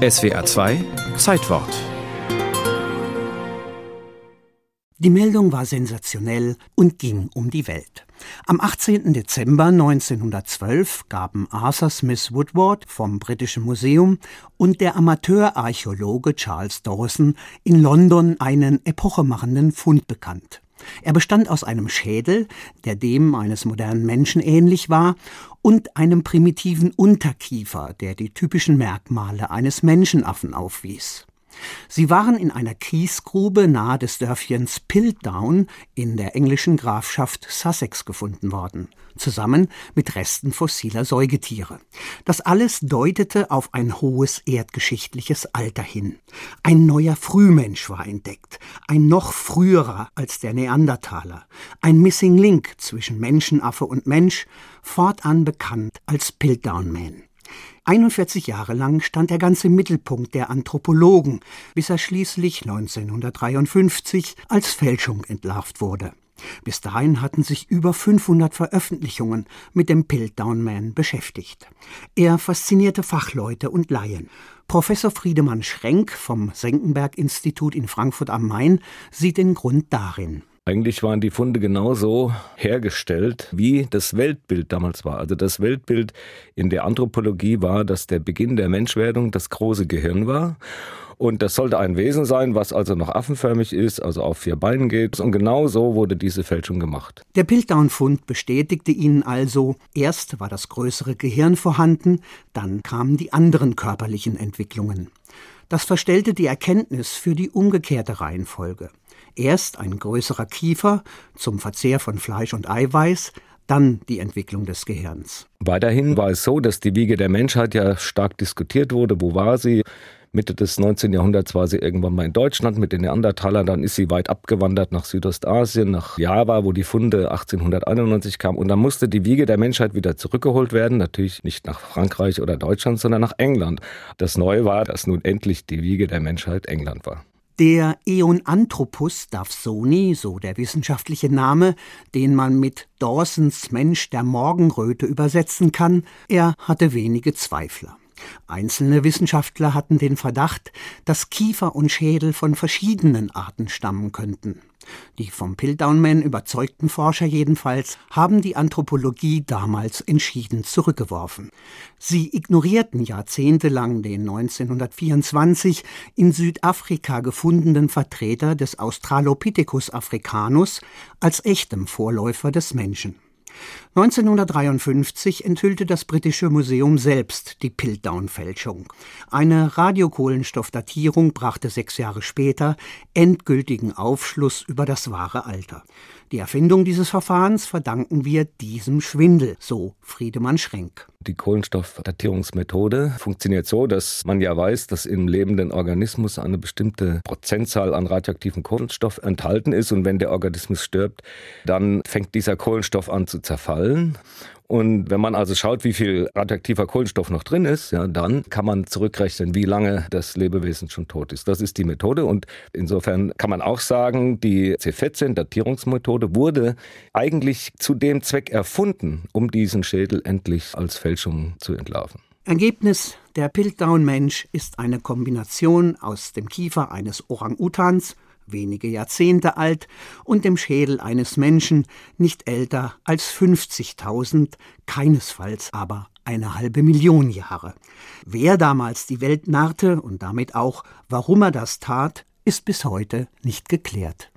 SWR 2 Zeitwort Die Meldung war sensationell und ging um die Welt. Am 18. Dezember 1912 gaben Arthur Smith Woodward vom Britischen Museum und der Amateurarchäologe Charles Dawson in London einen epochemachenden Fund bekannt. Er bestand aus einem Schädel, der dem eines modernen Menschen ähnlich war, und einem primitiven Unterkiefer, der die typischen Merkmale eines Menschenaffen aufwies. Sie waren in einer Kiesgrube nahe des Dörfchens Piltdown in der englischen Grafschaft Sussex gefunden worden, zusammen mit Resten fossiler Säugetiere. Das alles deutete auf ein hohes erdgeschichtliches Alter hin. Ein neuer Frühmensch war entdeckt, ein noch früherer als der Neandertaler, ein Missing Link zwischen Menschenaffe und Mensch, fortan bekannt als Piltdown Man. 41 Jahre lang stand er ganz im Mittelpunkt der Anthropologen, bis er schließlich 1953 als Fälschung entlarvt wurde. Bis dahin hatten sich über 500 Veröffentlichungen mit dem Piltdown Man beschäftigt. Er faszinierte Fachleute und Laien. Professor Friedemann Schrenk vom Senckenberg-Institut in Frankfurt am Main sieht den Grund darin. Eigentlich waren die Funde genauso hergestellt, wie das Weltbild damals war. Also das Weltbild in der Anthropologie war, dass der Beginn der Menschwerdung das große Gehirn war. Und das sollte ein Wesen sein, was also noch affenförmig ist, also auf vier Beinen geht. Und genau so wurde diese Fälschung gemacht. Der Piltdown-Fund bestätigte ihnen also, erst war das größere Gehirn vorhanden, dann kamen die anderen körperlichen Entwicklungen. Das verstellte die Erkenntnis für die umgekehrte Reihenfolge. Erst ein größerer Kiefer zum Verzehr von Fleisch und Eiweiß, dann die Entwicklung des Gehirns. Weiterhin war es so, dass die Wiege der Menschheit ja stark diskutiert wurde. Wo war sie? Mitte des 19. Jahrhunderts war sie irgendwann mal in Deutschland mit den Neandertalern. Dann ist sie weit abgewandert nach Südostasien, nach Java, wo die Funde 1891 kamen. Und dann musste die Wiege der Menschheit wieder zurückgeholt werden. Natürlich nicht nach Frankreich oder Deutschland, sondern nach England. Das Neue war, dass nun endlich die Wiege der Menschheit England war. Der Eonanthropus Davsoni, so der wissenschaftliche Name, den man mit Dawsons Mensch der Morgenröte übersetzen kann, er hatte wenige Zweifler. Einzelne Wissenschaftler hatten den Verdacht, dass Kiefer und Schädel von verschiedenen Arten stammen könnten. Die vom Piltdown-Man überzeugten Forscher jedenfalls haben die Anthropologie damals entschieden zurückgeworfen. Sie ignorierten jahrzehntelang den 1924 in Südafrika gefundenen Vertreter des Australopithecus africanus als echtem Vorläufer des Menschen. 1953 enthüllte das britische Museum selbst die Piltdown-Fälschung. Eine Radiokohlenstoffdatierung brachte sechs Jahre später endgültigen Aufschluss über das wahre Alter. Die Erfindung dieses Verfahrens verdanken wir diesem Schwindel, so Friedemann Schrenk. Die Kohlenstoffdatierungsmethode funktioniert so, dass man ja weiß, dass im lebenden Organismus eine bestimmte Prozentzahl an radioaktivem Kohlenstoff enthalten ist. Und wenn der Organismus stirbt, dann fängt dieser Kohlenstoff an zu zerfallen und wenn man also schaut, wie viel radioaktiver Kohlenstoff noch drin ist, ja, dann kann man zurückrechnen, wie lange das Lebewesen schon tot ist. Das ist die Methode. Und insofern kann man auch sagen, die C14-Datierungsmethode wurde eigentlich zu dem Zweck erfunden, um diesen Schädel endlich als Fälschung zu entlarven. Ergebnis der Piltdown-Mensch ist eine Kombination aus dem Kiefer eines Orang-Utans wenige Jahrzehnte alt, und dem Schädel eines Menschen nicht älter als 50.000, keinesfalls aber eine halbe Million Jahre. Wer damals die Welt narrte und damit auch, warum er das tat, ist bis heute nicht geklärt.